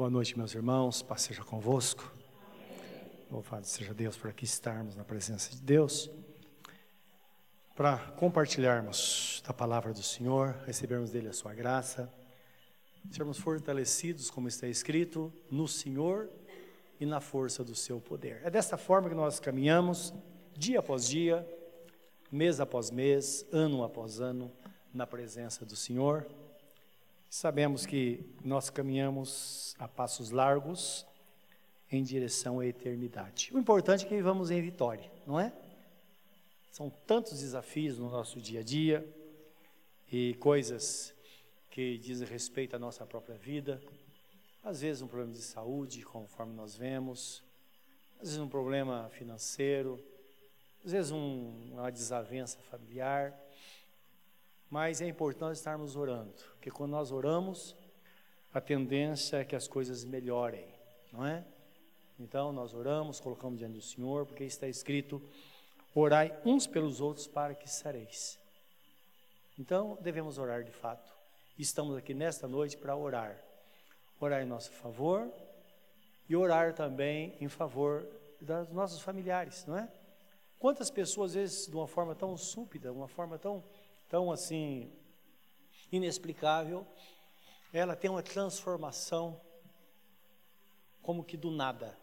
Boa noite, meus irmãos, paz seja convosco. Louvado seja Deus por aqui estarmos na presença de Deus, para compartilharmos da palavra do Senhor, recebermos dele a sua graça, sermos fortalecidos, como está escrito, no Senhor e na força do seu poder. É dessa forma que nós caminhamos, dia após dia, mês após mês, ano após ano, na presença do Senhor. Sabemos que nós caminhamos a passos largos em direção à eternidade. O importante é que vivamos em vitória, não é? São tantos desafios no nosso dia a dia e coisas que dizem respeito à nossa própria vida. Às vezes um problema de saúde, conforme nós vemos, às vezes um problema financeiro, às vezes um, uma desavença familiar. Mas é importante estarmos orando, porque quando nós oramos, a tendência é que as coisas melhorem, não é? Então nós oramos, colocamos diante do Senhor, porque está escrito: orai uns pelos outros para que sareis. Então devemos orar de fato. Estamos aqui nesta noite para orar. Orar em nosso favor e orar também em favor dos nossos familiares, não é? Quantas pessoas, às vezes, de uma forma tão súbita, uma forma tão tão assim inexplicável, ela tem uma transformação como que do nada.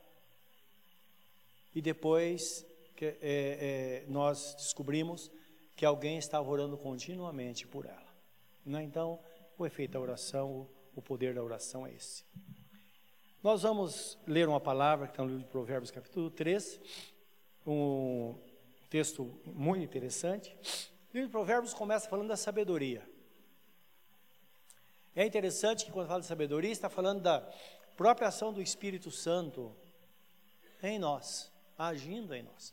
E depois que, é, é, nós descobrimos que alguém estava orando continuamente por ela. Né? Então, o efeito da oração, o poder da oração é esse. Nós vamos ler uma palavra que está no livro de Provérbios, capítulo 3, um texto muito interessante. O livro de Provérbios começa falando da sabedoria. É interessante que quando fala de sabedoria, está falando da própria ação do Espírito Santo em nós, agindo em nós.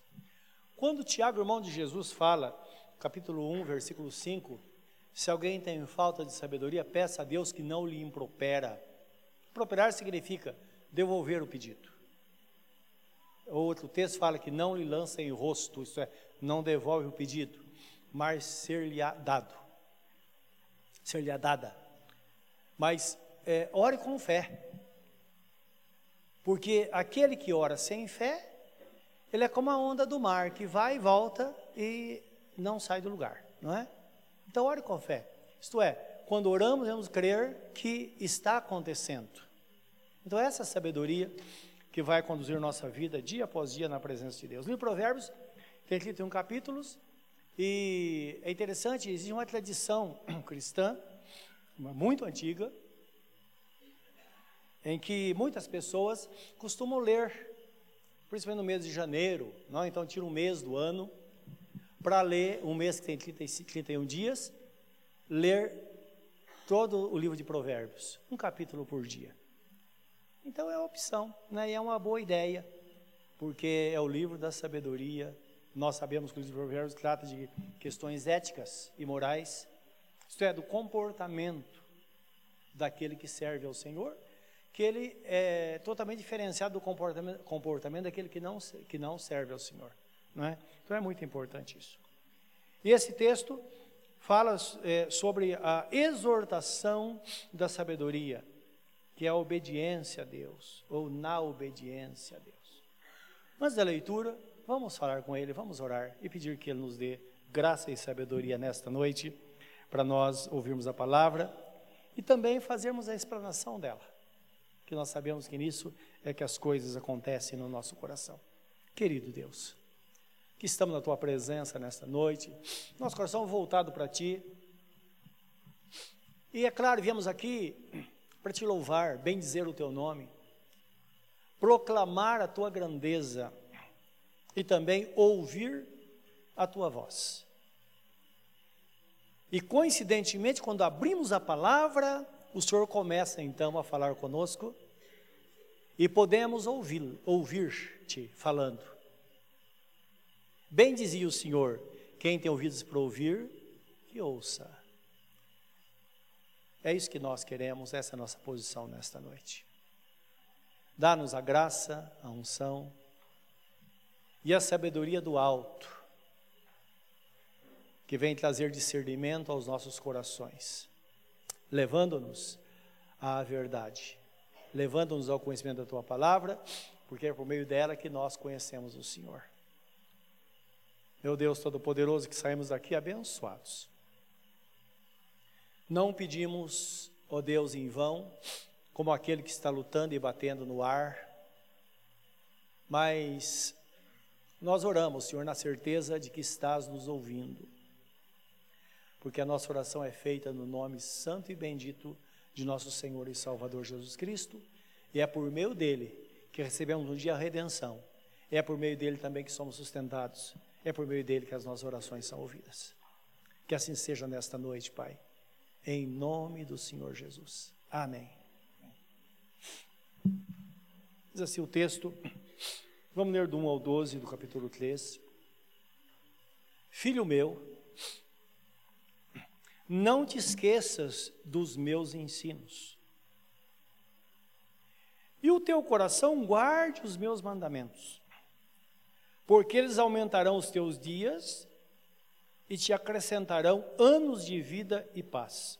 Quando Tiago, irmão de Jesus, fala, capítulo 1, versículo 5, se alguém tem falta de sabedoria, peça a Deus que não lhe impropera. Improperar significa devolver o pedido. Outro texto fala que não lhe lança em rosto, isso é, não devolve o pedido mas ser-lhe-á dado. Ser-lhe-á dada. Mas é, ore com fé. Porque aquele que ora sem fé, ele é como a onda do mar, que vai e volta e não sai do lugar, não é? Então ore com fé. Isto é, quando oramos, devemos crer que está acontecendo. Então essa sabedoria que vai conduzir nossa vida dia após dia na presença de Deus. No Provérbios tem 31 capítulos, e é interessante, existe uma tradição cristã, muito antiga, em que muitas pessoas costumam ler, principalmente no mês de janeiro, não? então tira um mês do ano, para ler, um mês que tem 30, 31 dias, ler todo o livro de Provérbios, um capítulo por dia. Então é uma opção, né? e é uma boa ideia, porque é o livro da sabedoria nós sabemos que o livro de Provérbios trata de questões éticas e morais, isto é, do comportamento daquele que serve ao Senhor, que ele é totalmente diferenciado do comportamento, comportamento daquele que não, que não serve ao Senhor. Não é? Então é muito importante isso. E esse texto fala é, sobre a exortação da sabedoria, que é a obediência a Deus, ou na obediência a Deus. Antes da leitura, Vamos falar com Ele, vamos orar e pedir que Ele nos dê graça e sabedoria nesta noite, para nós ouvirmos a palavra e também fazermos a explanação dela, que nós sabemos que nisso é que as coisas acontecem no nosso coração. Querido Deus, que estamos na Tua presença nesta noite, nosso coração voltado para Ti, e é claro, viemos aqui para Te louvar, bem dizer o Teu nome, proclamar a Tua grandeza, e também ouvir a tua voz. E coincidentemente, quando abrimos a palavra, o Senhor começa então a falar conosco e podemos ouvir, ouvir-te falando. Bem dizia o Senhor: quem tem ouvidos para ouvir, que ouça. É isso que nós queremos, essa é a nossa posição nesta noite. Dá-nos a graça, a unção, e a sabedoria do alto, que vem trazer discernimento aos nossos corações, levando-nos à verdade. levando-nos ao conhecimento da tua palavra, porque é por meio dela que nós conhecemos o Senhor. Meu Deus Todo-Poderoso, que saímos daqui abençoados. Não pedimos, ó Deus, em vão, como aquele que está lutando e batendo no ar, mas nós oramos, Senhor, na certeza de que estás nos ouvindo, porque a nossa oração é feita no nome santo e bendito de nosso Senhor e Salvador Jesus Cristo, e é por meio dele que recebemos um dia a redenção, é por meio dele também que somos sustentados é por meio dele que as nossas orações são ouvidas. Que assim seja nesta noite, Pai. Em nome do Senhor Jesus. Amém. Diz assim o texto. Vamos ler do 1 ao 12 do capítulo 3. Filho meu, não te esqueças dos meus ensinos. E o teu coração guarde os meus mandamentos porque eles aumentarão os teus dias e te acrescentarão anos de vida e paz.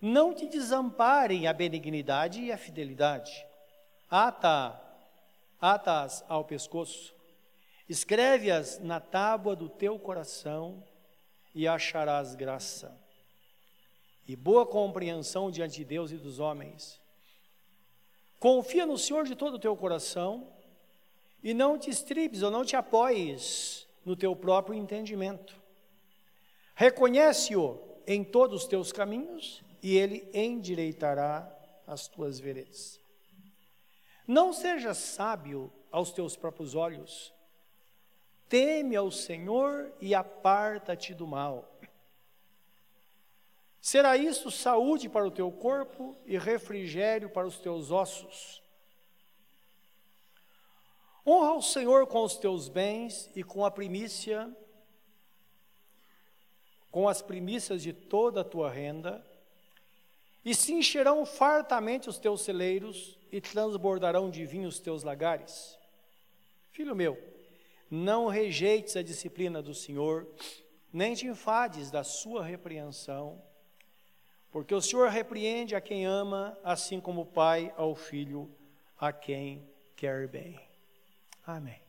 Não te desamparem a benignidade e a fidelidade. Ata, atas ao pescoço, escreve-as na tábua do teu coração e acharás graça e boa compreensão diante de Deus e dos homens. Confia no Senhor de todo o teu coração e não te estribes ou não te apoies no teu próprio entendimento. Reconhece-o em todos os teus caminhos e ele endireitará as tuas veredas. Não sejas sábio aos teus próprios olhos. Teme ao Senhor e aparta-te do mal. Será isso saúde para o teu corpo e refrigério para os teus ossos. Honra o Senhor com os teus bens e com a primícia, com as primícias de toda a tua renda, e se encherão fartamente os teus celeiros e transbordarão de vinho os teus lagares. Filho meu, não rejeites a disciplina do Senhor, nem te enfades da sua repreensão, porque o Senhor repreende a quem ama, assim como o pai ao filho, a quem quer bem. Amém.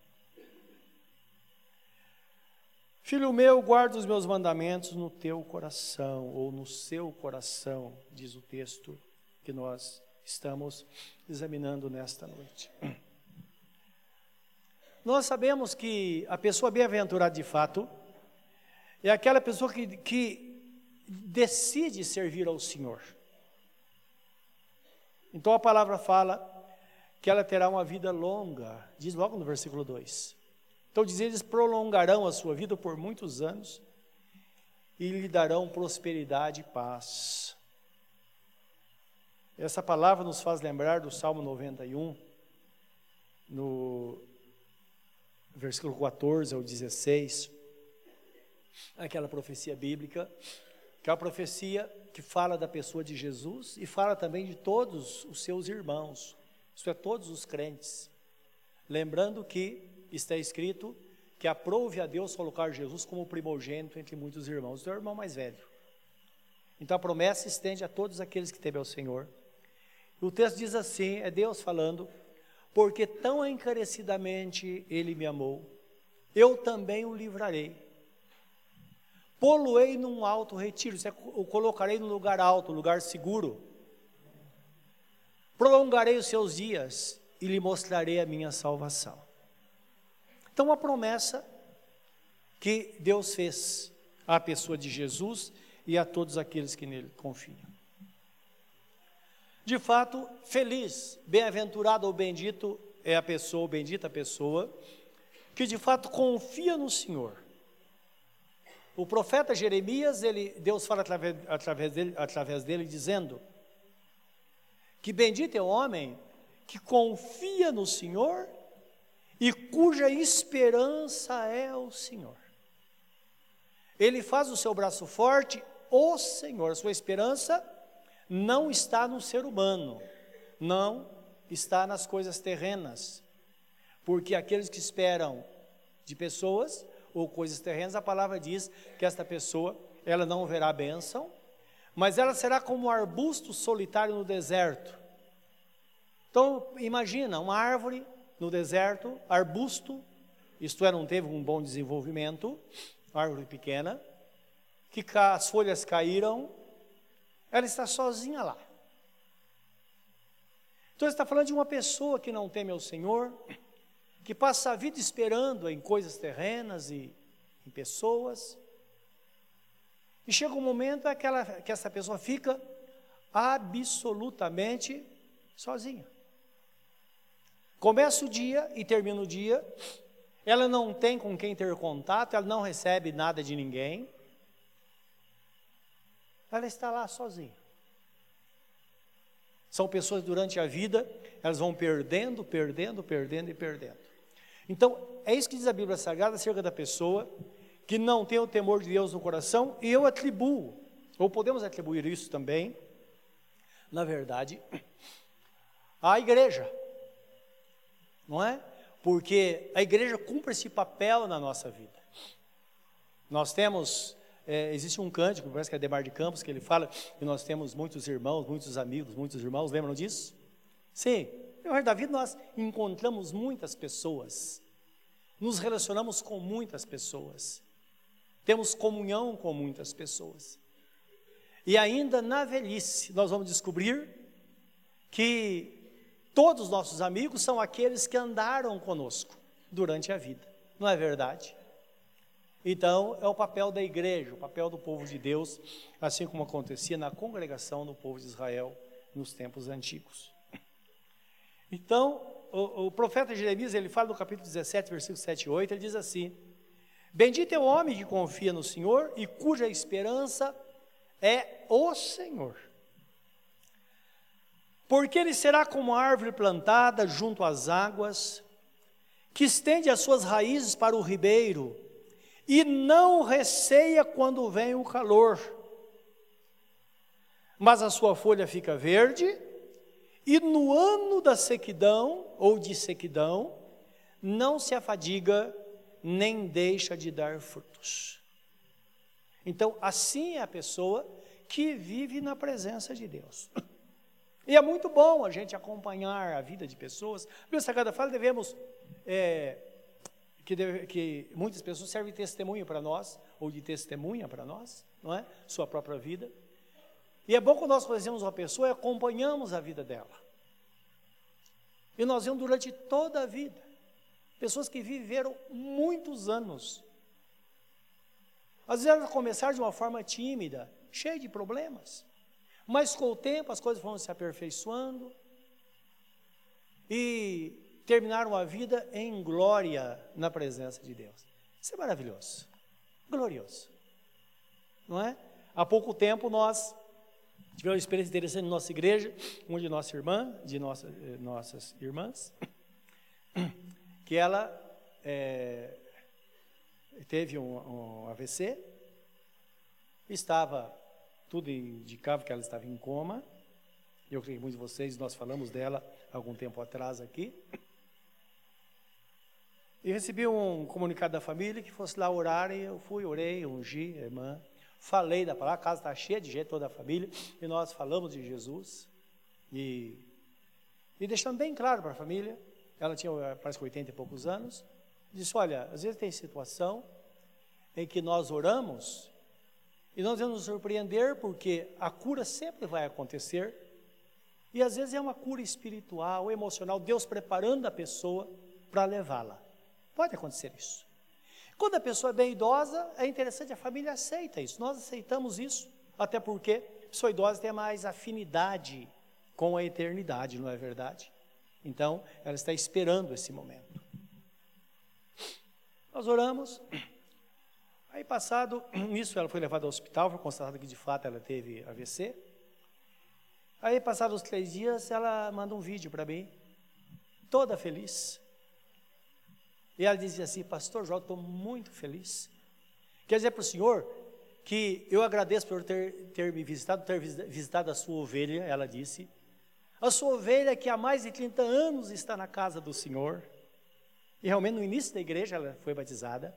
Filho meu, guarda os meus mandamentos no teu coração, ou no seu coração, diz o texto que nós estamos examinando nesta noite. Nós sabemos que a pessoa bem-aventurada de fato é aquela pessoa que, que decide servir ao Senhor. Então a palavra fala que ela terá uma vida longa, diz logo no versículo 2. Então diz, eles prolongarão a sua vida por muitos anos e lhe darão prosperidade e paz. Essa palavra nos faz lembrar do Salmo 91, no versículo 14 ao 16, aquela profecia bíblica, que é a profecia que fala da pessoa de Jesus e fala também de todos os seus irmãos. Isso é todos os crentes. Lembrando que está escrito que aprove a Deus colocar Jesus como primogênito entre muitos irmãos, o irmão mais velho. Então a promessa estende a todos aqueles que temem ao Senhor. O texto diz assim: é Deus falando, porque tão encarecidamente ele me amou, eu também o livrarei. Poluei num alto retiro, o colocarei num lugar alto, lugar seguro prolongarei os seus dias e lhe mostrarei a minha salvação. Então, uma promessa que Deus fez à pessoa de Jesus e a todos aqueles que nele confiam. De fato, feliz, bem-aventurado ou bendito é a pessoa, bendita a pessoa, que de fato confia no Senhor. O profeta Jeremias, ele, Deus fala através, através, dele, através dele, dizendo: que bendito é o homem que confia no Senhor e cuja esperança é o Senhor. Ele faz o seu braço forte, o Senhor. Sua esperança não está no ser humano, não está nas coisas terrenas. Porque aqueles que esperam de pessoas ou coisas terrenas, a palavra diz que esta pessoa, ela não verá bênção, mas ela será como um arbusto solitário no deserto. Então, imagina uma árvore no deserto, arbusto, isto é, não teve um bom desenvolvimento, árvore pequena, que as folhas caíram, ela está sozinha lá. Então, está falando de uma pessoa que não teme ao Senhor, que passa a vida esperando em coisas terrenas e em pessoas, e chega um momento é que, ela, que essa pessoa fica absolutamente sozinha. Começa o dia e termina o dia, ela não tem com quem ter contato, ela não recebe nada de ninguém, ela está lá sozinha. São pessoas durante a vida, elas vão perdendo, perdendo, perdendo e perdendo. Então, é isso que diz a Bíblia Sagrada acerca da pessoa que não tem o temor de Deus no coração, e eu atribuo, ou podemos atribuir isso também, na verdade, à igreja, não é? Porque a igreja cumpre esse papel na nossa vida. Nós temos, é, existe um cântico, parece que é Demar de Campos, que ele fala que nós temos muitos irmãos, muitos amigos, muitos irmãos, lembram disso? Sim, no resto da vida nós encontramos muitas pessoas, nos relacionamos com muitas pessoas temos comunhão com muitas pessoas. E ainda na velhice, nós vamos descobrir que todos os nossos amigos são aqueles que andaram conosco durante a vida, não é verdade? Então, é o papel da igreja, o papel do povo de Deus, assim como acontecia na congregação do povo de Israel nos tempos antigos. Então, o, o profeta Jeremias, ele fala no capítulo 17, versículo 7 e 8, ele diz assim: Bendito é o homem que confia no Senhor e cuja esperança é o Senhor. Porque ele será como árvore plantada junto às águas, que estende as suas raízes para o ribeiro e não receia quando vem o calor. Mas a sua folha fica verde, e no ano da sequidão ou de sequidão, não se afadiga nem deixa de dar frutos. Então, assim é a pessoa que vive na presença de Deus. E é muito bom a gente acompanhar a vida de pessoas. Bíblia Sagrada fala, devemos, é, que, deve, que muitas pessoas servem de testemunho para nós, ou de testemunha para nós, não é? Sua própria vida. E é bom quando nós conhecemos uma pessoa e acompanhamos a vida dela. E nós vemos durante toda a vida. Pessoas que viveram muitos anos. Às vezes elas começaram de uma forma tímida, cheia de problemas. Mas com o tempo as coisas foram se aperfeiçoando e terminaram a vida em glória na presença de Deus. Isso é maravilhoso, glorioso, não é? Há pouco tempo nós tivemos uma experiência interessante na nossa igreja, uma de nossa irmã, de nossa, eh, nossas irmãs, que ela é, teve um, um, AVC, estava, tudo indicava que ela estava em coma, eu creio que muitos de vocês, nós falamos dela algum tempo atrás aqui, e recebi um comunicado da família que fosse lá orar, e eu fui, orei, ungi a irmã, falei da palavra, a casa está cheia de gente, toda a família, e nós falamos de Jesus, e, e deixando bem claro para a família ela tinha, eh, parece que 80 e poucos anos, disse, olha, às vezes tem situação em que nós oramos e nós vamos nos surpreender porque a cura sempre vai acontecer e às vezes é uma cura espiritual, emocional, Deus preparando a pessoa para levá-la. Pode acontecer isso. Quando a pessoa é bem idosa, é interessante, a família aceita isso, nós aceitamos isso, até porque a pessoa idosa tem mais afinidade com a eternidade, não é verdade? Então, ela está esperando esse momento. Nós oramos. Aí, passado isso, ela foi levada ao hospital, foi constatado que de fato ela teve AVC. Aí, passados os três dias, ela manda um vídeo para mim, toda feliz. E ela dizia assim: Pastor João, estou muito feliz. Quer dizer para o senhor que eu agradeço por ter, ter me visitado, ter visitado a sua ovelha, ela disse. A sua ovelha que há mais de 30 anos está na casa do Senhor, e realmente no início da igreja ela foi batizada.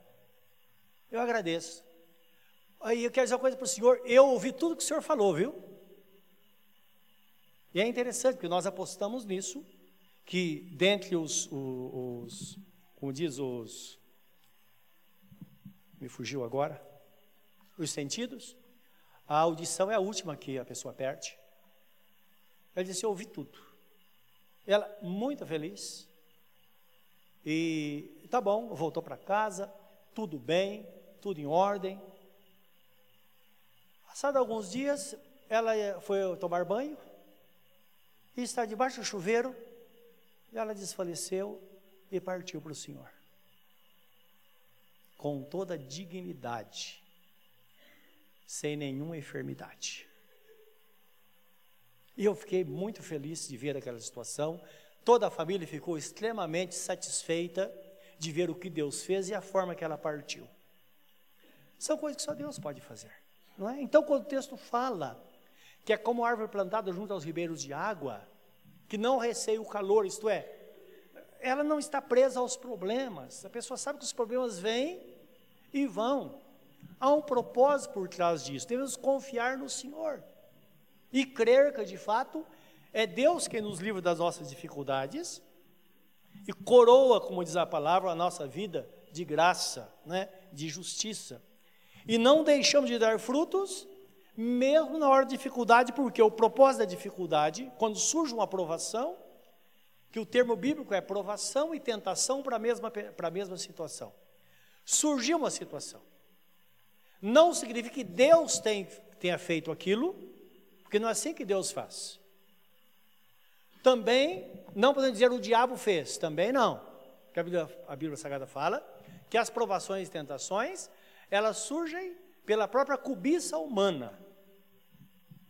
Eu agradeço. Aí eu quero dizer uma coisa para o senhor, eu ouvi tudo que o senhor falou, viu? E é interessante, porque nós apostamos nisso, que dentre os, os, os como diz os, me fugiu agora, os sentidos, a audição é a última que a pessoa perde. Ela disse, eu ouvi tudo. Ela, muito feliz, e tá bom, voltou para casa, tudo bem, tudo em ordem. Passado alguns dias, ela foi tomar banho e está debaixo do chuveiro. E ela desfaleceu e partiu para o Senhor. Com toda dignidade, sem nenhuma enfermidade. E eu fiquei muito feliz de ver aquela situação. Toda a família ficou extremamente satisfeita de ver o que Deus fez e a forma que ela partiu. São coisas que só Deus pode fazer, não é? Então, quando o texto fala que é como árvore plantada junto aos ribeiros de água, que não receia o calor, isto é, ela não está presa aos problemas. A pessoa sabe que os problemas vêm e vão. Há um propósito por trás disso. Devemos confiar no Senhor e crer que de fato é Deus quem nos livra das nossas dificuldades e coroa, como diz a palavra, a nossa vida de graça, né, de justiça. E não deixamos de dar frutos, mesmo na hora da dificuldade, porque o propósito da dificuldade, quando surge uma aprovação, que o termo bíblico é provação e tentação para a mesma, para a mesma situação. Surgiu uma situação. Não significa que Deus tem, tenha feito aquilo, porque não é assim que Deus faz. Também, não podemos dizer o diabo fez, também não. Porque a Bíblia, a Bíblia Sagrada fala que as provações e tentações, elas surgem pela própria cobiça humana.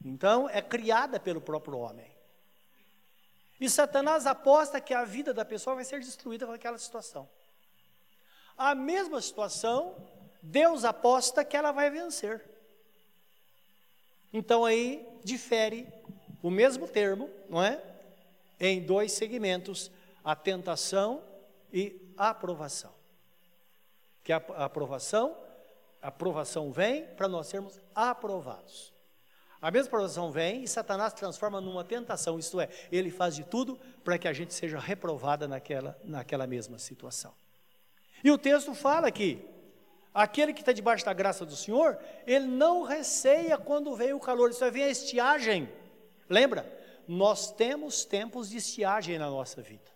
Então, é criada pelo próprio homem. E Satanás aposta que a vida da pessoa vai ser destruída com aquela situação. A mesma situação, Deus aposta que ela vai vencer. Então aí difere o mesmo termo, não é? em dois segmentos: a tentação e a aprovação. Que a aprovação, a aprovação vem para nós sermos aprovados. A mesma aprovação vem e Satanás transforma numa tentação, isto é, ele faz de tudo para que a gente seja reprovada naquela, naquela mesma situação. E o texto fala que aquele que está debaixo da graça do Senhor, ele não receia quando vem o calor, isso é, vem a estiagem. Lembra? nós temos tempos de estiagem na nossa vida.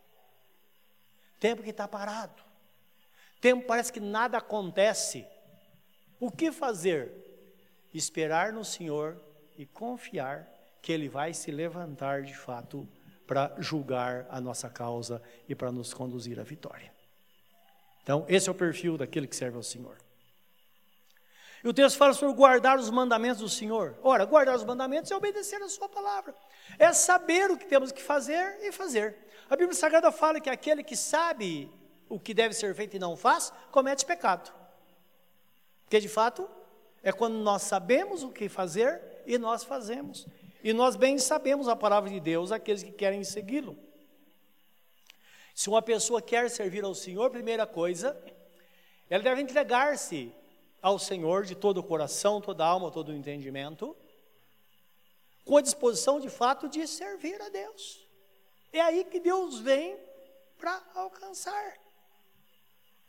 Tempo que está parado. Tempo parece que nada acontece. O que fazer? Esperar no Senhor e confiar que Ele vai se levantar de fato para julgar a nossa causa e para nos conduzir à vitória. Então, esse é o perfil daquele que serve ao Senhor. E o texto fala sobre guardar os mandamentos do Senhor. Ora, guardar os mandamentos é obedecer a Sua palavra, é saber o que temos que fazer e fazer. A Bíblia Sagrada fala que aquele que sabe o que deve ser feito e não faz, comete pecado. Porque de fato é quando nós sabemos o que fazer e nós fazemos. E nós bem sabemos a palavra de Deus, aqueles que querem segui-lo. Se uma pessoa quer servir ao Senhor, primeira coisa, ela deve entregar-se ao Senhor de todo o coração, toda a alma, todo o entendimento, com a disposição de fato de servir a Deus. É aí que Deus vem para alcançar.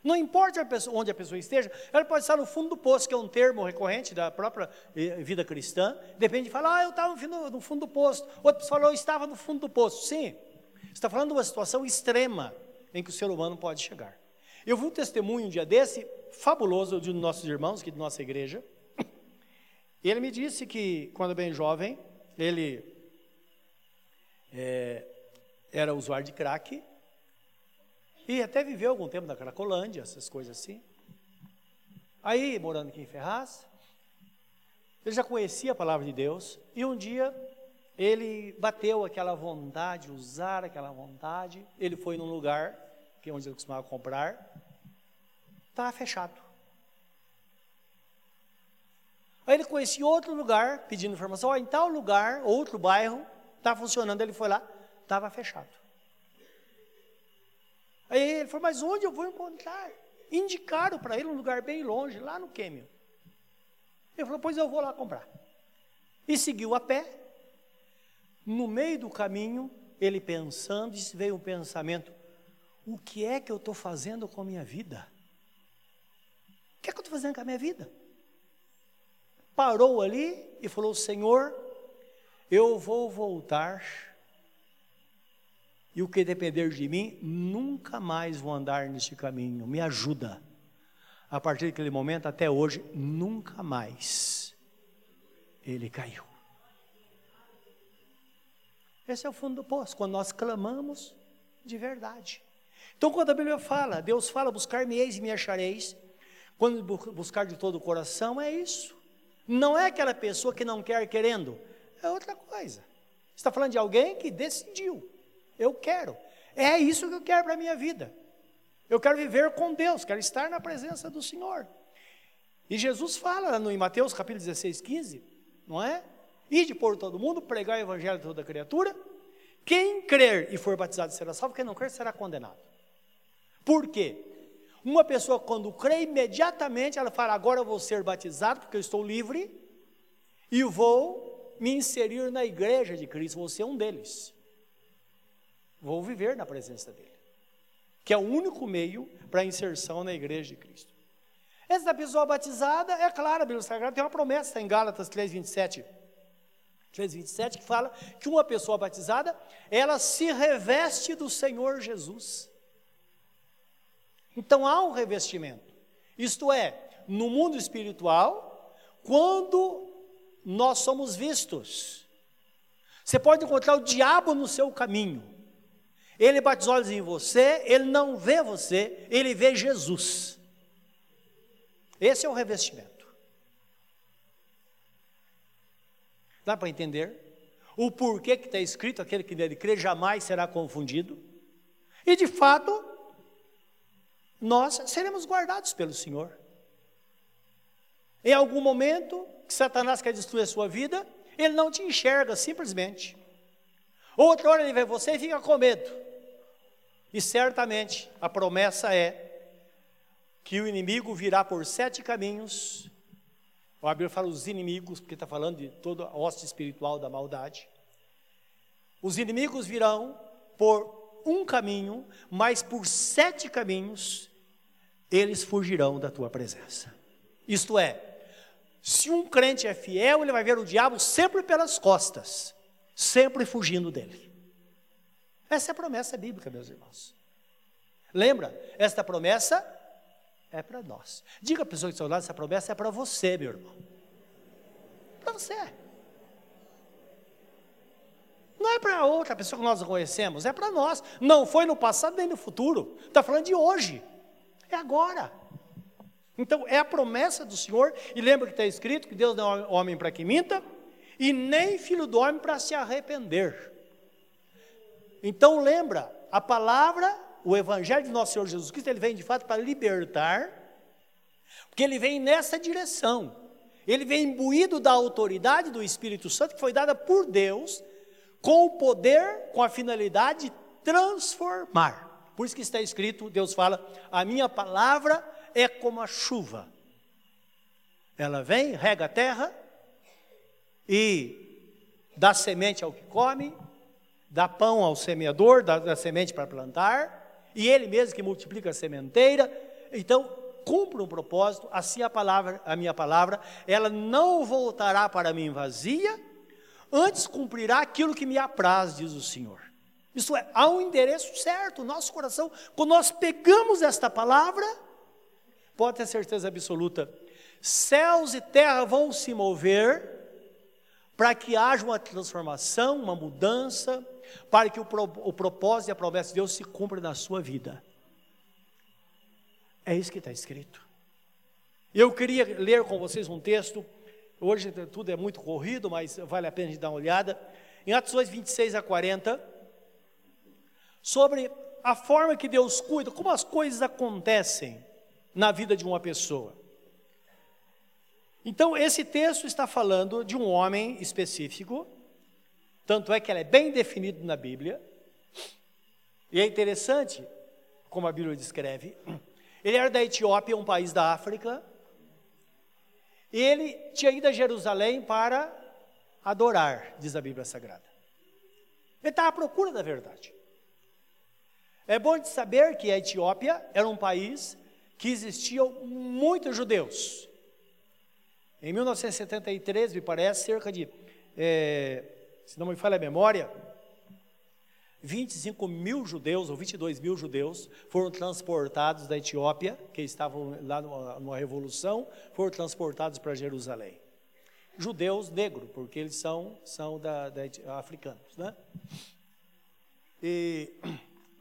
Não importa onde a pessoa esteja, ela pode estar no fundo do poço, que é um termo recorrente da própria eh, vida cristã. Depende de falar, ah, eu estava no fundo do poço. Pessoa falou, eu estava no fundo do poço. Sim, está falando de uma situação extrema em que o ser humano pode chegar. Eu vi um testemunho um dia desse, fabuloso, de um dos nossos irmãos, aqui da nossa igreja. Ele me disse que, quando bem jovem, ele é, era usuário de crack e até viveu algum tempo na Cracolândia, essas coisas assim. Aí, morando aqui em Ferraz, ele já conhecia a palavra de Deus e um dia ele bateu aquela vontade, usar aquela vontade. Ele foi num lugar que é onde ele costumava comprar, estava fechado. Aí ele conhecia outro lugar, pedindo informação, oh, em tal lugar, outro bairro, está funcionando, ele foi lá, estava fechado. Aí ele falou, mas onde eu vou encontrar? Indicaram para ele um lugar bem longe, lá no Quêmio. Ele falou: Pois eu vou lá comprar. E seguiu a pé. No meio do caminho, ele pensando, veio um pensamento: O que é que eu estou fazendo com a minha vida? O que é que eu estou fazendo com a minha vida? Parou ali e falou: Senhor, eu vou voltar. E o que depender de mim, nunca mais vou andar neste caminho. Me ajuda. A partir daquele momento até hoje, nunca mais ele caiu. Esse é o fundo do poço, quando nós clamamos de verdade. Então, quando a Bíblia fala, Deus fala: buscar-me-eis e me achareis. Quando buscar de todo o coração, é isso. Não é aquela pessoa que não quer querendo, é outra coisa. Está falando de alguém que decidiu. Eu quero. É isso que eu quero para a minha vida. Eu quero viver com Deus, quero estar na presença do Senhor. E Jesus fala em Mateus capítulo 16, 15, não é? Ide por todo mundo, pregar o evangelho a toda criatura. Quem crer e for batizado será salvo, quem não crer será condenado. Por quê? Uma pessoa, quando crê, imediatamente ela fala: Agora eu vou ser batizado, porque eu estou livre, e vou me inserir na igreja de Cristo, vou ser um deles. Vou viver na presença dele, que é o único meio para a inserção na igreja de Cristo. Essa pessoa batizada, é claro, a Bíblia Sagrada tem uma promessa em Gálatas 3, 27. 3, 27, que fala que uma pessoa batizada, ela se reveste do Senhor Jesus. Então há um revestimento. Isto é, no mundo espiritual, quando nós somos vistos, você pode encontrar o diabo no seu caminho. Ele bate os olhos em você, ele não vê você, ele vê Jesus. Esse é o revestimento. Dá para entender? O porquê que está escrito, aquele que nele crê jamais será confundido. E de fato, nós seremos guardados pelo Senhor. Em algum momento que Satanás quer destruir a sua vida, ele não te enxerga simplesmente. Outra hora ele vê você e fica com medo. E certamente a promessa é que o inimigo virá por sete caminhos. A Bíblia fala os inimigos, porque está falando de toda a hoste espiritual da maldade. Os inimigos virão por um caminho, mas por sete caminhos eles fugirão da tua presença. Isto é, se um crente é fiel, ele vai ver o diabo sempre pelas costas, sempre fugindo dele. Essa é a promessa bíblica, meus irmãos. Lembra? Esta promessa é para nós. Diga a pessoa que está ao lado, essa promessa é para você, meu irmão. Para você. Não é para outra pessoa que nós conhecemos, é para nós. Não foi no passado nem no futuro. Está falando de hoje. É agora. Então, é a promessa do Senhor. E lembra que está escrito que Deus não é homem para que minta, e nem filho do homem para se arrepender. Então, lembra, a palavra, o evangelho de nosso Senhor Jesus Cristo, ele vem de fato para libertar, porque ele vem nessa direção. Ele vem imbuído da autoridade do Espírito Santo que foi dada por Deus com o poder, com a finalidade de transformar. Por isso que está escrito, Deus fala: a minha palavra é como a chuva. Ela vem, rega a terra e dá semente ao que come, dá pão ao semeador, dá, dá semente para plantar, e ele mesmo que multiplica a sementeira. Então, cumpre um propósito, assim a palavra, a minha palavra, ela não voltará para mim vazia, antes cumprirá aquilo que me apraz, diz o Senhor. Isso é, há um endereço certo, nosso coração, quando nós pegamos esta palavra, pode ter certeza absoluta, céus e terra vão se mover para que haja uma transformação, uma mudança, para que o, pro, o propósito e a promessa de Deus se cumpra na sua vida. É isso que está escrito. Eu queria ler com vocês um texto Hoje tudo é muito corrido, mas vale a pena de dar uma olhada. Em Atos 2, 26 a 40, sobre a forma que Deus cuida, como as coisas acontecem na vida de uma pessoa. Então, esse texto está falando de um homem específico, tanto é que ele é bem definido na Bíblia, e é interessante como a Bíblia descreve. Ele era da Etiópia, um país da África, Ele tinha ido a Jerusalém para adorar, diz a Bíblia Sagrada. Ele estava à procura da verdade. É bom de saber que a Etiópia era um país que existiam muitos judeus. Em 1973, me parece, cerca de, é, se não me falha a memória, 25 mil judeus, ou 22 mil judeus, foram transportados da Etiópia, que estavam lá numa, revolução, foram transportados para Jerusalém. Judeus negros, porque eles são, são da, da, africanos. Né? E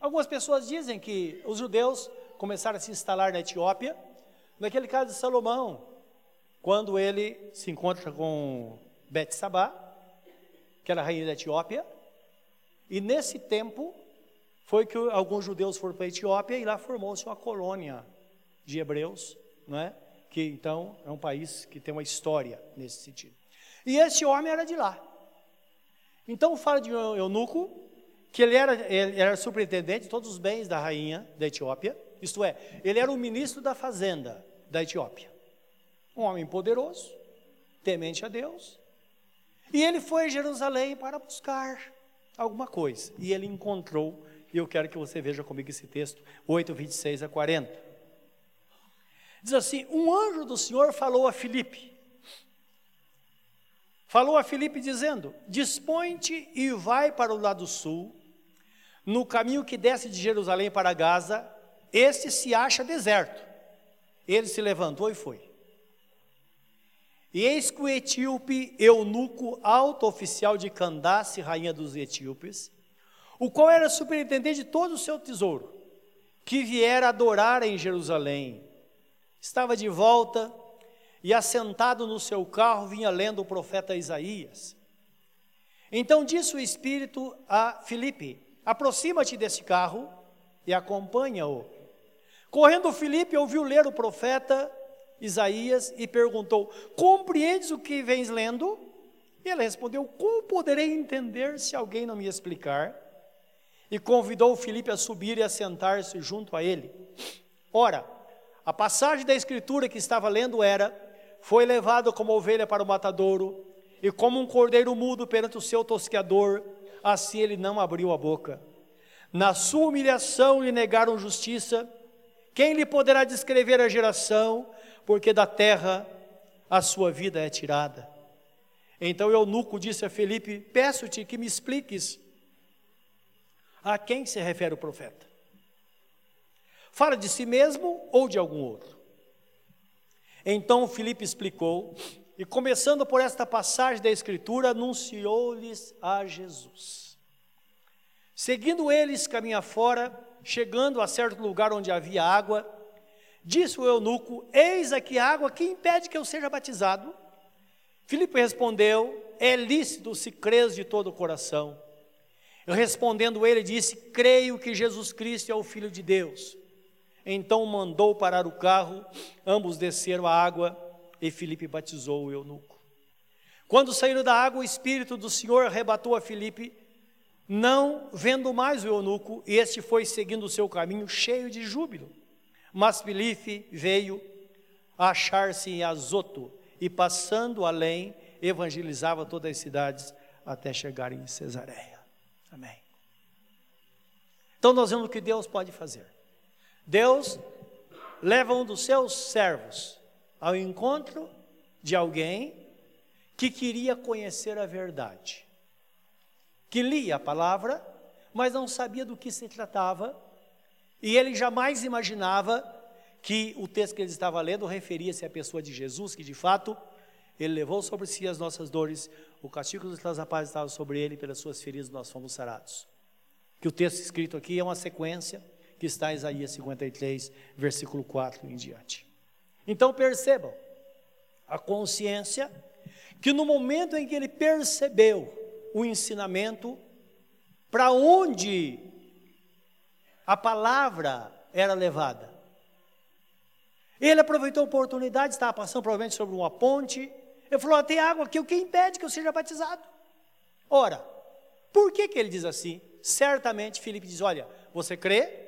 algumas pessoas dizem que os judeus começaram a se instalar na Etiópia, naquele caso de Salomão, quando ele se encontra com Bet Sabá, que era rainha da Etiópia, e nesse tempo foi que alguns judeus foram para a Etiópia e lá formou-se uma colônia de hebreus, não é? que então é um país que tem uma história nesse sentido. E esse homem era de lá. Então fala de um eunuco, que ele era, ele era superintendente de todos os bens da rainha da Etiópia, isto é, ele era o ministro da fazenda da Etiópia. Um homem poderoso, temente a Deus. E ele foi a Jerusalém para buscar alguma coisa. E ele encontrou, e eu quero que você veja comigo esse texto, 8, 26 a 40. Diz assim: Um anjo do Senhor falou a Filipe. Falou a Filipe dizendo: Dispõe-te e vai para o lado sul, no caminho que desce de Jerusalém para Gaza, este se acha deserto. Ele se levantou e foi. E eis que o etíope eunuco, alto oficial de Candace, rainha dos etíopes, o qual era superintendente de todo o seu tesouro, que viera adorar em Jerusalém, estava de volta e assentado no seu carro vinha lendo o profeta Isaías. Então disse o Espírito a Filipe: Aproxima-te desse carro e acompanha-o. Correndo Filipe ouviu ler o profeta Isaías e perguntou: Compreendes o que vens lendo? E ele respondeu: Como poderei entender se alguém não me explicar? E convidou Filipe a subir e a sentar-se junto a ele. Ora, a passagem da escritura que estava lendo era: Foi levado como ovelha para o matadouro, e como um cordeiro mudo perante o seu tosqueador, assim ele não abriu a boca. Na sua humilhação lhe negaram justiça. Quem lhe poderá descrever a geração? Porque da terra a sua vida é tirada. Então Eunuco disse a Felipe: Peço-te que me expliques a quem se refere o profeta. Fala de si mesmo ou de algum outro? Então Felipe explicou, e começando por esta passagem da Escritura, anunciou-lhes a Jesus. Seguindo eles, caminha fora, chegando a certo lugar onde havia água, Disse o eunuco: Eis aqui água, que impede que eu seja batizado? Filipe respondeu: É lícito se crês de todo o coração. Respondendo ele, disse: Creio que Jesus Cristo é o Filho de Deus. Então mandou parar o carro, ambos desceram a água e Filipe batizou o eunuco. Quando saíram da água, o Espírito do Senhor arrebatou a Filipe, não vendo mais o eunuco, e este foi seguindo o seu caminho cheio de júbilo. Mas Filipe veio achar-se em Azoto e, passando além, evangelizava todas as cidades até chegar em Cesareia. Amém. Então nós vemos o que Deus pode fazer. Deus leva um dos seus servos ao encontro de alguém que queria conhecer a verdade, que lia a palavra, mas não sabia do que se tratava e ele jamais imaginava que o texto que ele estava lendo referia-se à pessoa de Jesus, que de fato ele levou sobre si as nossas dores, o castigo dos nossos rapazes estava sobre ele, pelas suas feridas nós fomos sarados. Que o texto escrito aqui é uma sequência que está em Isaías 53, versículo 4 em diante. Então percebam a consciência que no momento em que ele percebeu o ensinamento, para onde a palavra era levada. Ele aproveitou a oportunidade, estava passando provavelmente sobre uma ponte. Ele falou: ah, tem água aqui, o que impede que eu seja batizado? Ora, por que, que ele diz assim? Certamente Filipe diz: Olha, você crê?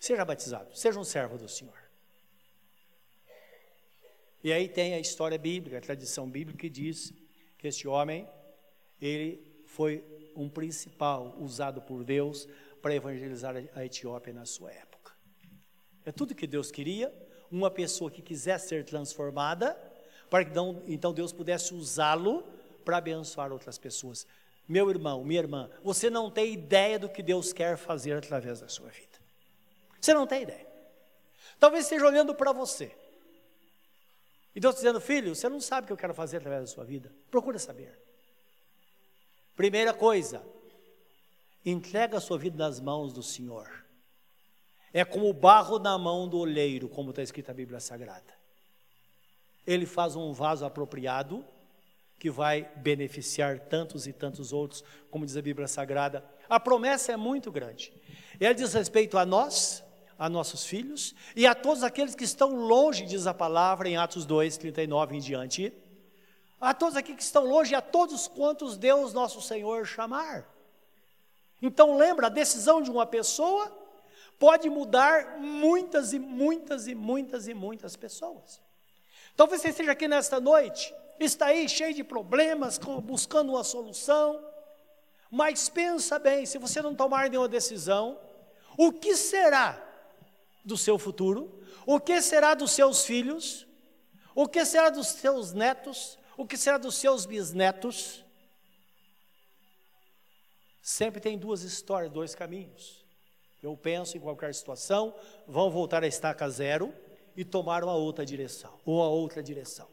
Seja batizado, seja um servo do Senhor. E aí tem a história bíblica, a tradição bíblica que diz que este homem, ele foi um principal usado por Deus para evangelizar a Etiópia na sua época. É tudo que Deus queria, uma pessoa que quisesse ser transformada, para que então Deus pudesse usá-lo para abençoar outras pessoas. Meu irmão, minha irmã, você não tem ideia do que Deus quer fazer através da sua vida. Você não tem ideia. Talvez esteja olhando para você. E Deus dizendo, filho, você não sabe o que eu quero fazer através da sua vida. Procura saber. Primeira coisa, entrega a sua vida nas mãos do Senhor. É como o barro na mão do oleiro, como está escrito na Bíblia Sagrada. Ele faz um vaso apropriado que vai beneficiar tantos e tantos outros, como diz a Bíblia Sagrada. A promessa é muito grande. Ela diz respeito a nós, a nossos filhos e a todos aqueles que estão longe, diz a palavra em Atos 2, 39 em diante. A todos aqui que estão longe, a todos quantos Deus nosso Senhor chamar. Então lembra, a decisão de uma pessoa pode mudar muitas e muitas e muitas e muitas pessoas. Talvez você esteja aqui nesta noite está aí cheio de problemas, buscando uma solução. Mas pensa bem, se você não tomar nenhuma decisão, o que será do seu futuro? O que será dos seus filhos? O que será dos seus netos? O que será dos seus bisnetos? Sempre tem duas histórias, dois caminhos. Eu penso em qualquer situação, vão voltar a estaca zero e tomar uma outra direção, ou a outra direção.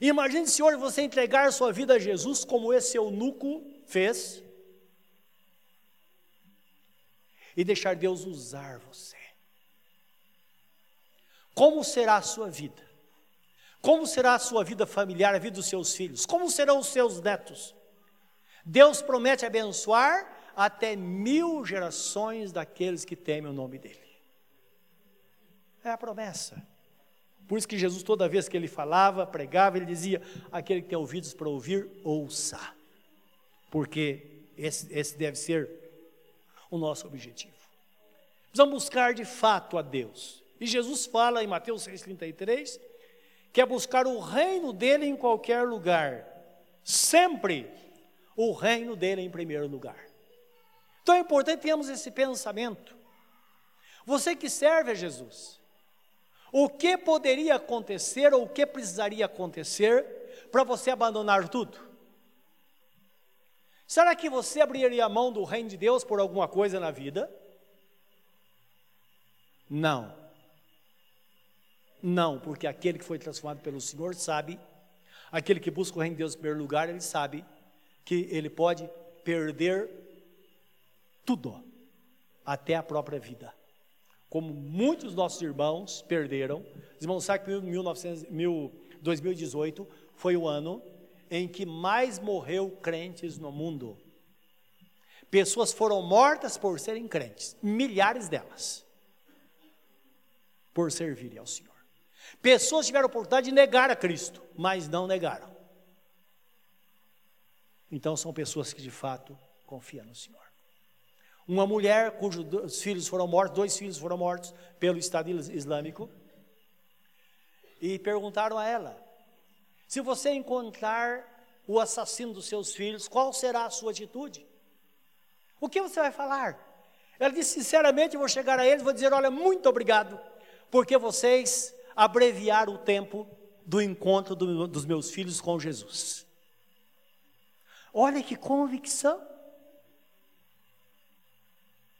Imagine, Senhor, você entregar sua vida a Jesus como esse eunuco fez e deixar Deus usar você. Como será a sua vida? Como será a sua vida familiar, a vida dos seus filhos? Como serão os seus netos? Deus promete abençoar até mil gerações daqueles que temem o nome dEle. É a promessa. Por isso que Jesus, toda vez que ele falava, pregava, ele dizia: aquele que tem ouvidos para ouvir, ouça. Porque esse, esse deve ser o nosso objetivo. Precisamos buscar de fato a Deus. E Jesus fala em Mateus 6,33 que é buscar o reino dele em qualquer lugar, sempre o reino dele em primeiro lugar. Então é importante termos esse pensamento. Você que serve a Jesus, o que poderia acontecer ou o que precisaria acontecer para você abandonar tudo? Será que você abriria a mão do reino de Deus por alguma coisa na vida? Não. Não, porque aquele que foi transformado pelo Senhor sabe, aquele que busca o reino de Deus em primeiro lugar, ele sabe que ele pode perder tudo, até a própria vida como muitos nossos irmãos perderam. Os irmãos sabem que 1900, 2018 foi o ano em que mais morreu crentes no mundo. Pessoas foram mortas por serem crentes, milhares delas, por servirem ao Senhor. Pessoas tiveram a oportunidade de negar a Cristo, mas não negaram. Então são pessoas que de fato confiam no Senhor. Uma mulher cujos filhos foram mortos, dois filhos foram mortos pelo Estado Islâmico. E perguntaram a ela: se você encontrar o assassino dos seus filhos, qual será a sua atitude? O que você vai falar? Ela disse: sinceramente, eu vou chegar a eles vou dizer: olha, muito obrigado, porque vocês abreviaram o tempo do encontro do, dos meus filhos com Jesus. Olha que convicção.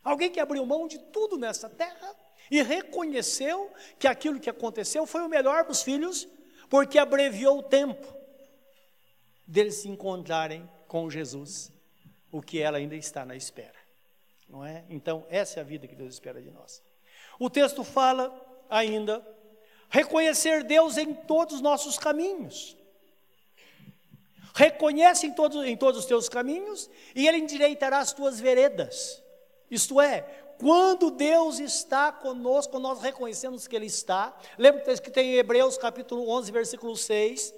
Alguém que abriu mão de tudo nessa terra e reconheceu que aquilo que aconteceu foi o melhor para os filhos, porque abreviou o tempo deles se encontrarem com Jesus, o que ela ainda está na espera. Não é? Então, essa é a vida que Deus espera de nós. O texto fala ainda reconhecer Deus em todos os nossos caminhos. Reconhece em todos, em todos os teus caminhos e Ele endireitará as tuas veredas. Isto é, quando Deus está conosco, nós reconhecemos que Ele está. Lembra que tem em Hebreus capítulo 11, versículo 6.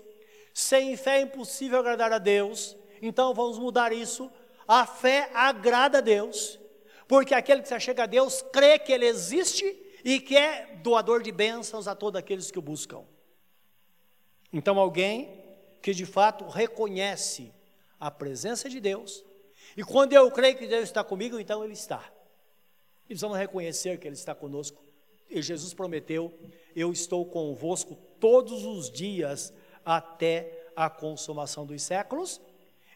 Sem fé é impossível agradar a Deus. Então vamos mudar isso. A fé agrada a Deus. Porque aquele que se achega a Deus crê que Ele existe e que é doador de bênçãos a todos aqueles que o buscam. Então, alguém que de fato reconhece a presença de Deus, e quando eu creio que Deus está comigo, então Ele está. E precisamos reconhecer que Ele está conosco. E Jesus prometeu: Eu estou convosco todos os dias até a consumação dos séculos.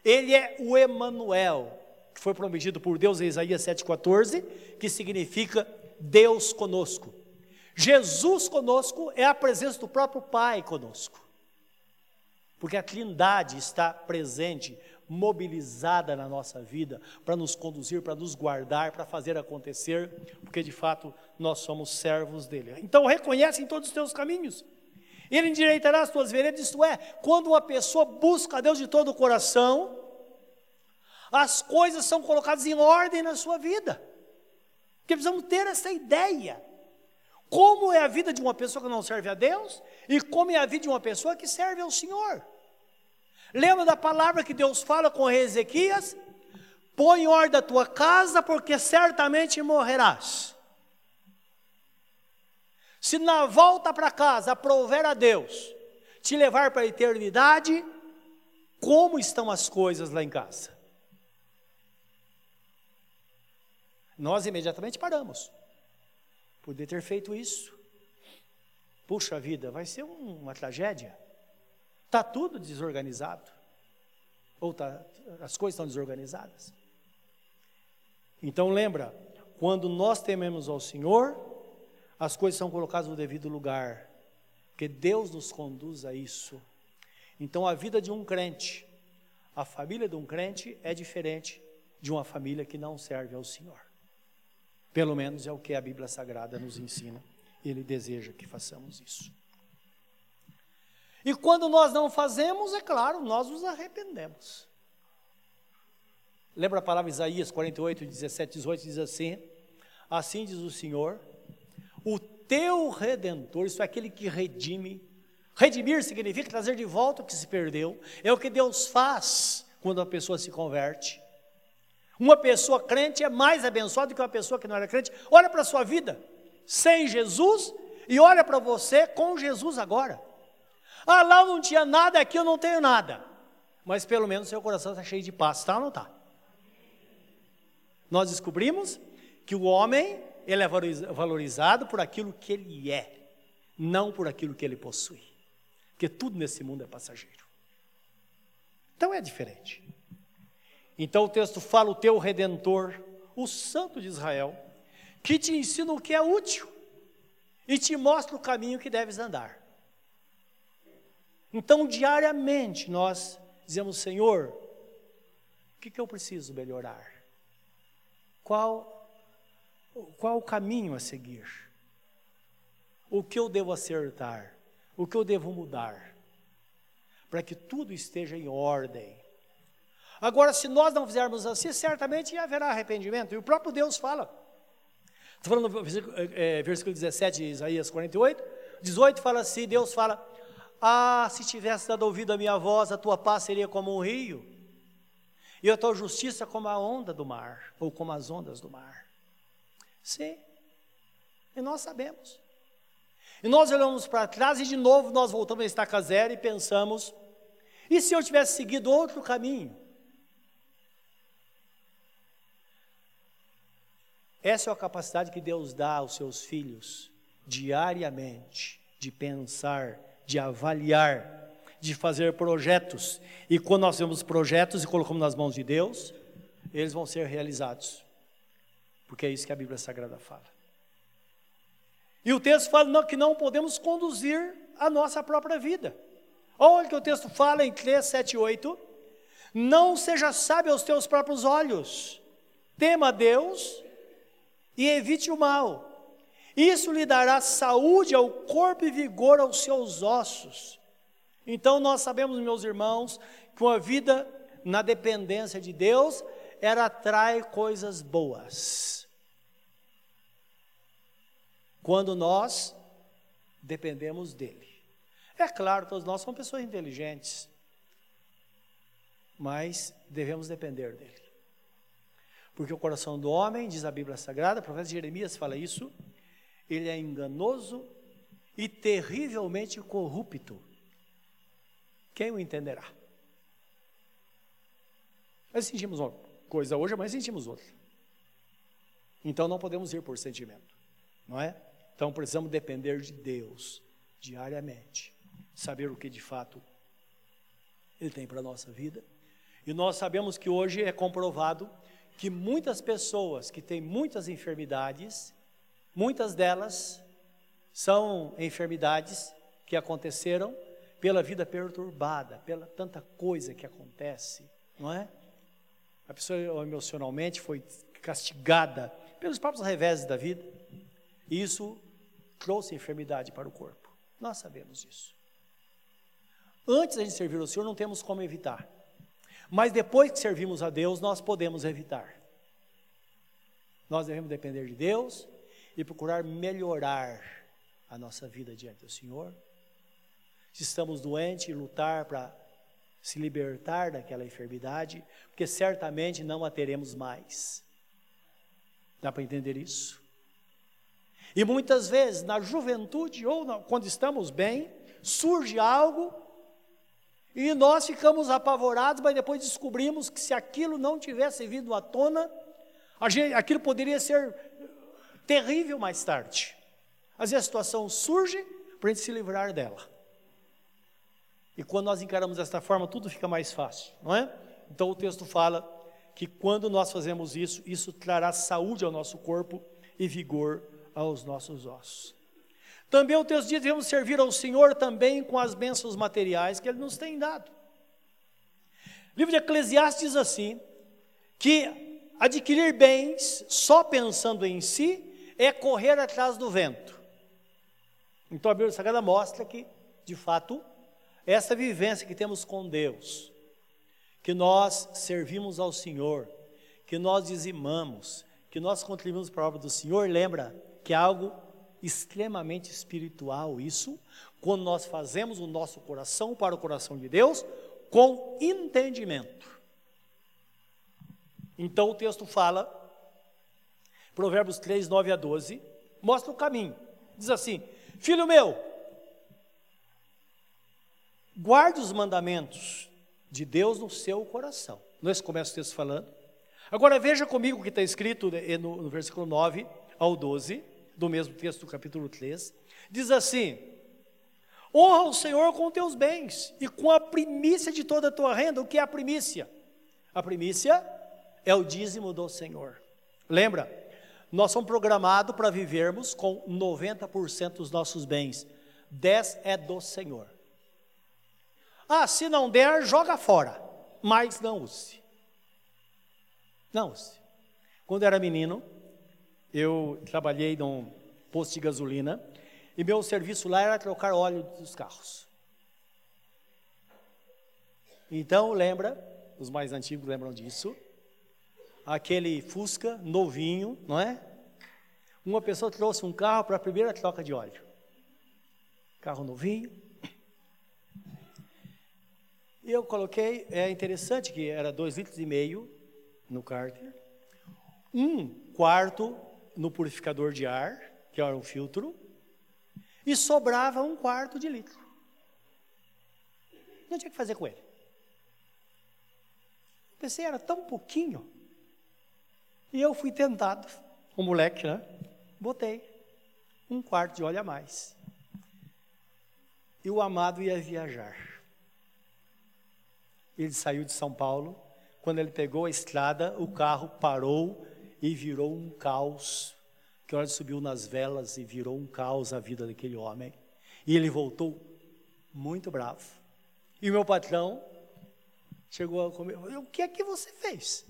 Ele é o Emanuel, que foi prometido por Deus em Isaías 7,14, que significa Deus conosco. Jesus conosco é a presença do próprio Pai conosco. Porque a Trindade está presente, mobilizada na nossa vida para nos conduzir, para nos guardar, para fazer acontecer, porque de fato nós somos servos dele. Então reconhece em todos os teus caminhos. Ele endireitará as tuas veredas, isto é, quando uma pessoa busca a Deus de todo o coração, as coisas são colocadas em ordem na sua vida. Porque precisamos ter essa ideia. Como é a vida de uma pessoa que não serve a Deus e como é a vida de uma pessoa que serve ao Senhor. Lembra da palavra que Deus fala com Ezequias? Põe em ordem a tua casa, porque certamente morrerás. Se na volta para casa aprover a Deus te levar para a eternidade, como estão as coisas lá em casa? Nós imediatamente paramos. Poder ter feito isso. Puxa vida, vai ser um, uma tragédia. Está tudo desorganizado. Ou tá, as coisas estão desorganizadas. Então lembra, quando nós tememos ao Senhor, as coisas são colocadas no devido lugar. Porque Deus nos conduz a isso. Então a vida de um crente, a família de um crente é diferente de uma família que não serve ao Senhor. Pelo menos é o que a Bíblia Sagrada nos ensina. Ele deseja que façamos isso. E quando nós não fazemos, é claro, nós nos arrependemos. Lembra a palavra Isaías 48, 17, 18, diz assim: Assim diz o Senhor, o teu redentor, isso é aquele que redime. Redimir significa trazer de volta o que se perdeu, é o que Deus faz quando a pessoa se converte. Uma pessoa crente é mais abençoada do que uma pessoa que não era crente. Olha para a sua vida sem Jesus e olha para você com Jesus agora. Ah, lá eu não tinha nada, aqui eu não tenho nada. Mas pelo menos seu coração está cheio de paz, está ou não está? Nós descobrimos que o homem ele é valorizado por aquilo que ele é, não por aquilo que ele possui. Porque tudo nesse mundo é passageiro. Então é diferente. Então o texto fala o teu redentor, o santo de Israel, que te ensina o que é útil e te mostra o caminho que deves andar. Então, diariamente, nós dizemos: Senhor, o que, que eu preciso melhorar? Qual, qual o caminho a seguir? O que eu devo acertar? O que eu devo mudar? Para que tudo esteja em ordem Agora, se nós não fizermos assim, certamente haverá arrependimento. E o próprio Deus fala. Estou falando no versículo, é, versículo 17 de Isaías 48. 18 fala assim: Deus fala: Ah, se tivesse dado ouvido à minha voz, a tua paz seria como um rio, e a tua justiça como a onda do mar, ou como as ondas do mar. Sim, e nós sabemos. E nós olhamos para trás e de novo nós voltamos a estaca zero e pensamos: e se eu tivesse seguido outro caminho? Essa é a capacidade que Deus dá aos seus filhos diariamente de pensar, de avaliar, de fazer projetos. E quando nós temos projetos e colocamos nas mãos de Deus, eles vão ser realizados. Porque é isso que a Bíblia Sagrada fala. E o texto fala que não podemos conduzir a nossa própria vida. Olha o que o texto fala em 3, 7 8. Não seja sábio aos teus próprios olhos. Tema Deus e evite o mal. Isso lhe dará saúde ao corpo e vigor aos seus ossos. Então nós sabemos, meus irmãos, que uma vida na dependência de Deus, ela atrai coisas boas. Quando nós dependemos dele. É claro, todos nós somos pessoas inteligentes, mas devemos depender dele. Porque o coração do homem, diz a Bíblia Sagrada, o profeta Jeremias fala isso, ele é enganoso e terrivelmente corrupto. Quem o entenderá? Nós sentimos uma coisa hoje, mas sentimos outra. Então não podemos ir por sentimento, não é? Então precisamos depender de Deus diariamente, saber o que de fato Ele tem para a nossa vida. E nós sabemos que hoje é comprovado que muitas pessoas que têm muitas enfermidades, muitas delas são enfermidades que aconteceram pela vida perturbada, pela tanta coisa que acontece, não é? A pessoa emocionalmente foi castigada pelos próprios reveses da vida, e isso trouxe enfermidade para o corpo. Nós sabemos isso. Antes de a gente servir ao Senhor, não temos como evitar. Mas depois que servimos a Deus, nós podemos evitar. Nós devemos depender de Deus e procurar melhorar a nossa vida diante do Senhor. Se estamos doentes, lutar para se libertar daquela enfermidade, porque certamente não a teremos mais. Dá para entender isso? E muitas vezes, na juventude ou quando estamos bem, surge algo e nós ficamos apavorados, mas depois descobrimos que se aquilo não tivesse vindo à tona, gente, aquilo poderia ser terrível mais tarde. Às vezes a situação surge para a gente se livrar dela. E quando nós encaramos desta forma, tudo fica mais fácil, não é? Então o texto fala que quando nós fazemos isso, isso trará saúde ao nosso corpo e vigor aos nossos ossos. Também o texto diz que devemos servir ao Senhor também com as bênçãos materiais que Ele nos tem dado. O livro de Eclesiastes diz assim: que adquirir bens só pensando em si é correr atrás do vento. Então a Bíblia Sagrada mostra que, de fato, essa vivência que temos com Deus, que nós servimos ao Senhor, que nós dizimamos, que nós contribuímos para a obra do Senhor, lembra que é algo extremamente espiritual isso, quando nós fazemos o nosso coração para o coração de Deus com entendimento. Então o texto fala, Provérbios 3, 9 a 12, mostra o caminho. Diz assim: Filho meu, guarde os mandamentos de Deus no seu coração. Nós começa o texto falando. Agora veja comigo o que está escrito no, no versículo 9 ao 12 do mesmo texto do capítulo 3, diz assim: Honra o Senhor com teus bens e com a primícia de toda a tua renda. O que é a primícia? A primícia é o dízimo do Senhor. Lembra? Nós somos programados para vivermos com 90% dos nossos bens. 10 é do Senhor. Ah, se não der, joga fora. Mas não use. Não use. Quando era menino, eu trabalhei num posto de gasolina e meu serviço lá era trocar óleo dos carros. Então, lembra, os mais antigos lembram disso, aquele Fusca novinho, não é? Uma pessoa trouxe um carro para a primeira troca de óleo. Carro novinho. E eu coloquei, é interessante que era dois litros e meio no cárter, um quarto no purificador de ar, que era um filtro, e sobrava um quarto de litro. Não tinha que fazer com ele. Pensei, era tão pouquinho. E eu fui tentado, o moleque, né? Botei um quarto de óleo a mais. E o amado ia viajar. Ele saiu de São Paulo. Quando ele pegou a estrada, o carro parou e virou um caos. Que hora subiu nas velas e virou um caos a vida daquele homem. E ele voltou muito bravo. E o meu patrão chegou a comer, o que é que você fez?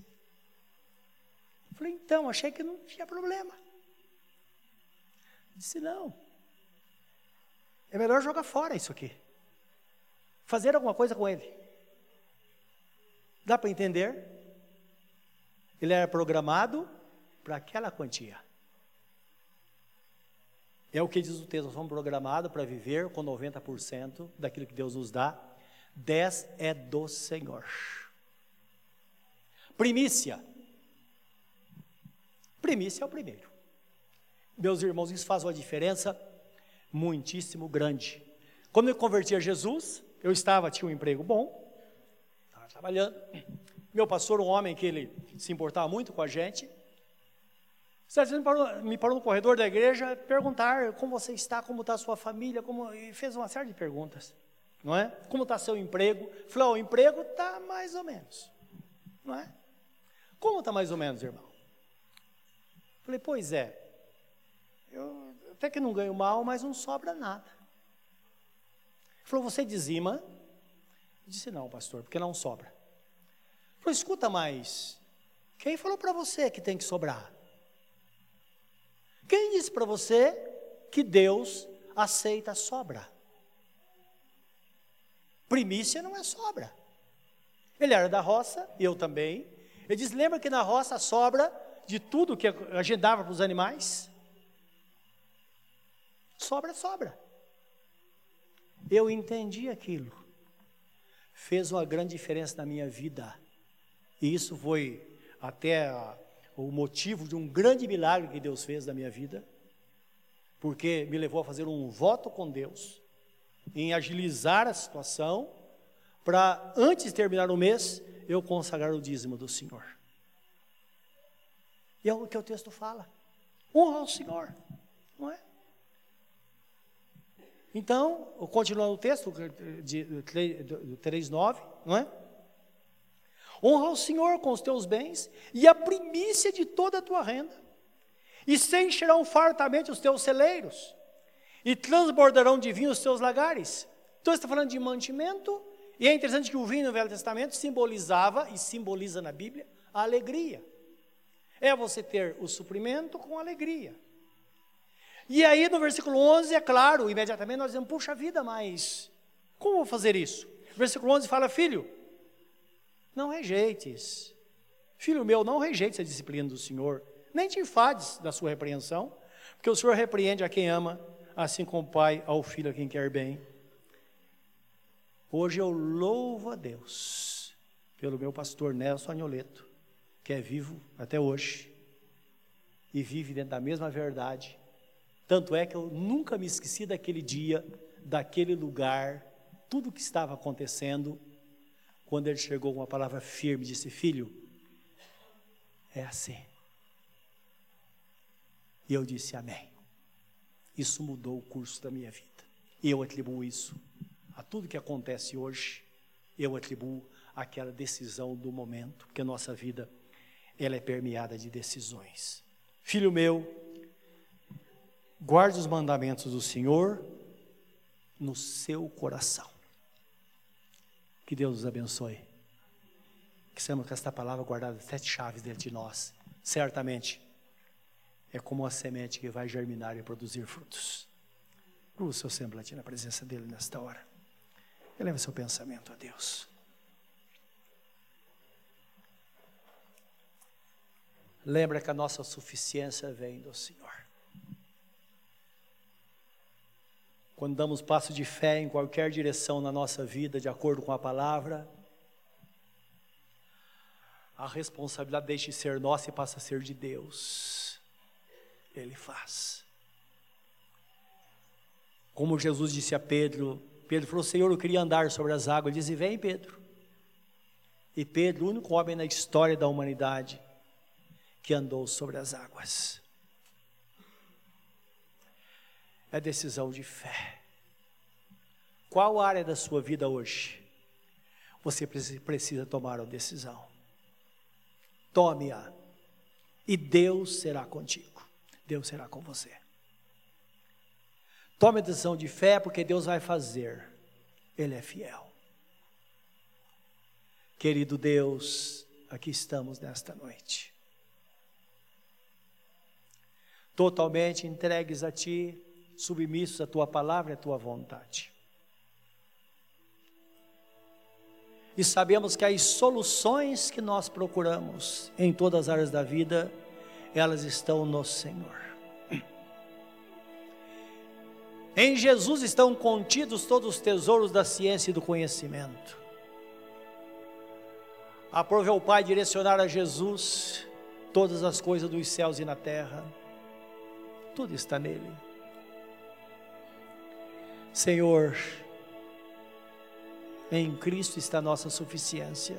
Eu falei, então, achei que não tinha problema. disse, não. É melhor jogar fora isso aqui. Fazer alguma coisa com ele. Dá para entender? Ele era programado para aquela quantia. É o que diz o texto, nós somos programados para viver com 90% daquilo que Deus nos dá. 10 é do Senhor. Primícia. Primícia é o primeiro. Meus irmãos, isso faz uma diferença muitíssimo grande. Quando eu converti a Jesus, eu estava, tinha um emprego bom, estava trabalhando. Meu pastor, um homem que ele se importava muito com a gente, me parou, me parou no corredor da igreja perguntar como você está, como está a sua família, como, e fez uma série de perguntas, não é? Como está seu emprego? Falou, o emprego está mais ou menos, não é? Como está mais ou menos, irmão? Falei, pois é, eu até que não ganho mal, mas não sobra nada. Falou, você dizima? Eu disse, não, pastor, porque não sobra. Falou, escuta mais, quem falou para você que tem que sobrar? Quem disse para você que Deus aceita sobra? Primícia não é sobra. Ele era da roça, eu também. Ele diz: lembra que na roça sobra de tudo que a gente dava para os animais? Sobra, sobra. Eu entendi aquilo. Fez uma grande diferença na minha vida. E isso foi até a, o motivo de um grande milagre que Deus fez na minha vida, porque me levou a fazer um voto com Deus, em agilizar a situação, para antes de terminar o mês, eu consagrar o dízimo do Senhor. E é o que o texto fala. Honra ao Senhor, não é? Então, continuando o texto de 3,9, não é? Honra o Senhor com os teus bens e a primícia de toda a tua renda, e se encherão fartamente os teus celeiros, e transbordarão de vinho os teus lagares. Então, está falando de mantimento, e é interessante que o vinho no Velho Testamento simbolizava, e simboliza na Bíblia, a alegria. É você ter o suprimento com alegria. E aí no versículo 11, é claro, imediatamente nós dizemos, puxa vida, mas como vou fazer isso? Versículo 11 fala, filho, não rejeites. Filho meu, não rejeites a disciplina do Senhor, nem te enfades da sua repreensão, porque o Senhor repreende a quem ama, assim como o Pai ao Filho a quem quer bem. Hoje eu louvo a Deus pelo meu pastor Nelson Agnoleto, que é vivo até hoje e vive dentro da mesma verdade. Tanto é que eu nunca me esqueci daquele dia, daquele lugar, tudo o que estava acontecendo quando ele chegou com uma palavra firme, disse: Filho, é assim. E eu disse: Amém. Isso mudou o curso da minha vida. E eu atribuo isso a tudo que acontece hoje. Eu atribuo aquela decisão do momento, porque a nossa vida ela é permeada de decisões. Filho meu, guarde os mandamentos do Senhor no seu coração. Que Deus nos abençoe. Que sejamos com esta palavra guardada sete chaves dentro de nós. Certamente é como uma semente que vai germinar e produzir frutos. O seu semblante na presença dele nesta hora. Eleva seu pensamento a Deus. Lembra que a nossa suficiência vem do Senhor. Quando damos passo de fé em qualquer direção na nossa vida, de acordo com a palavra, a responsabilidade deixa de ser nossa e passa a ser de Deus. Ele faz. Como Jesus disse a Pedro, Pedro falou: Senhor, eu queria andar sobre as águas. Ele disse: Vem, Pedro. E Pedro, o único homem na história da humanidade que andou sobre as águas. É decisão de fé. Qual área da sua vida hoje você precisa tomar uma decisão? Tome-a e Deus será contigo. Deus será com você. Tome a decisão de fé porque Deus vai fazer. Ele é fiel. Querido Deus, aqui estamos nesta noite. Totalmente entregues a Ti submissos à tua palavra e à tua vontade. E sabemos que as soluções que nós procuramos em todas as áreas da vida, elas estão no Senhor. Em Jesus estão contidos todos os tesouros da ciência e do conhecimento. Aprove ao Pai direcionar a Jesus todas as coisas dos céus e na terra. Tudo está nele. Senhor, Em Cristo está a nossa suficiência.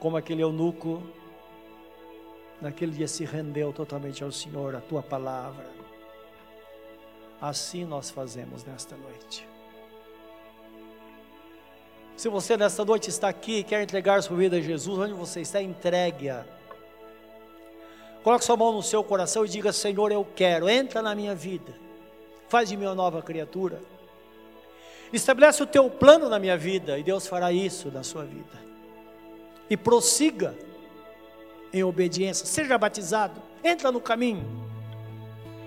Como aquele eunuco, naquele dia se rendeu totalmente ao Senhor, a tua palavra. Assim nós fazemos nesta noite. Se você nesta noite está aqui e quer entregar sua vida a Jesus, onde você está, entregue-a. Coloque sua mão no seu coração e diga: Senhor, eu quero, entra na minha vida, faz de mim uma nova criatura. Estabelece o teu plano na minha vida e Deus fará isso na sua vida. E prossiga em obediência, seja batizado, entra no caminho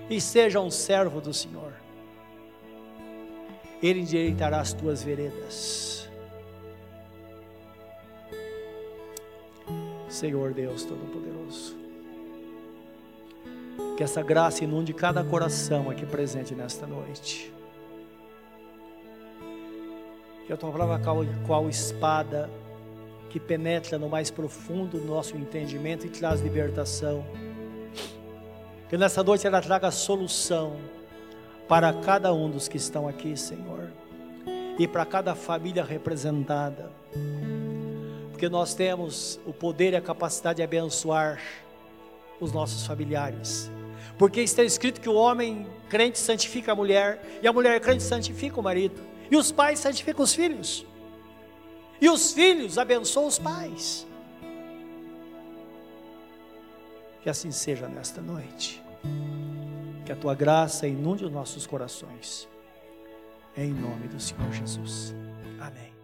e seja um servo do Senhor. Ele endireitará as tuas veredas. Senhor Deus Todo-Poderoso. Que essa graça inunde cada coração aqui presente nesta noite. Que a tua palavra qual espada que penetra no mais profundo do nosso entendimento e traz libertação. Que nessa noite ela traga solução para cada um dos que estão aqui, Senhor, e para cada família representada porque nós temos o poder e a capacidade de abençoar os nossos familiares. Porque está escrito que o homem crente santifica a mulher, e a mulher crente santifica o marido, e os pais santificam os filhos, e os filhos abençoam os pais. Que assim seja nesta noite, que a tua graça inunde os nossos corações, em nome do Senhor Jesus. Amém.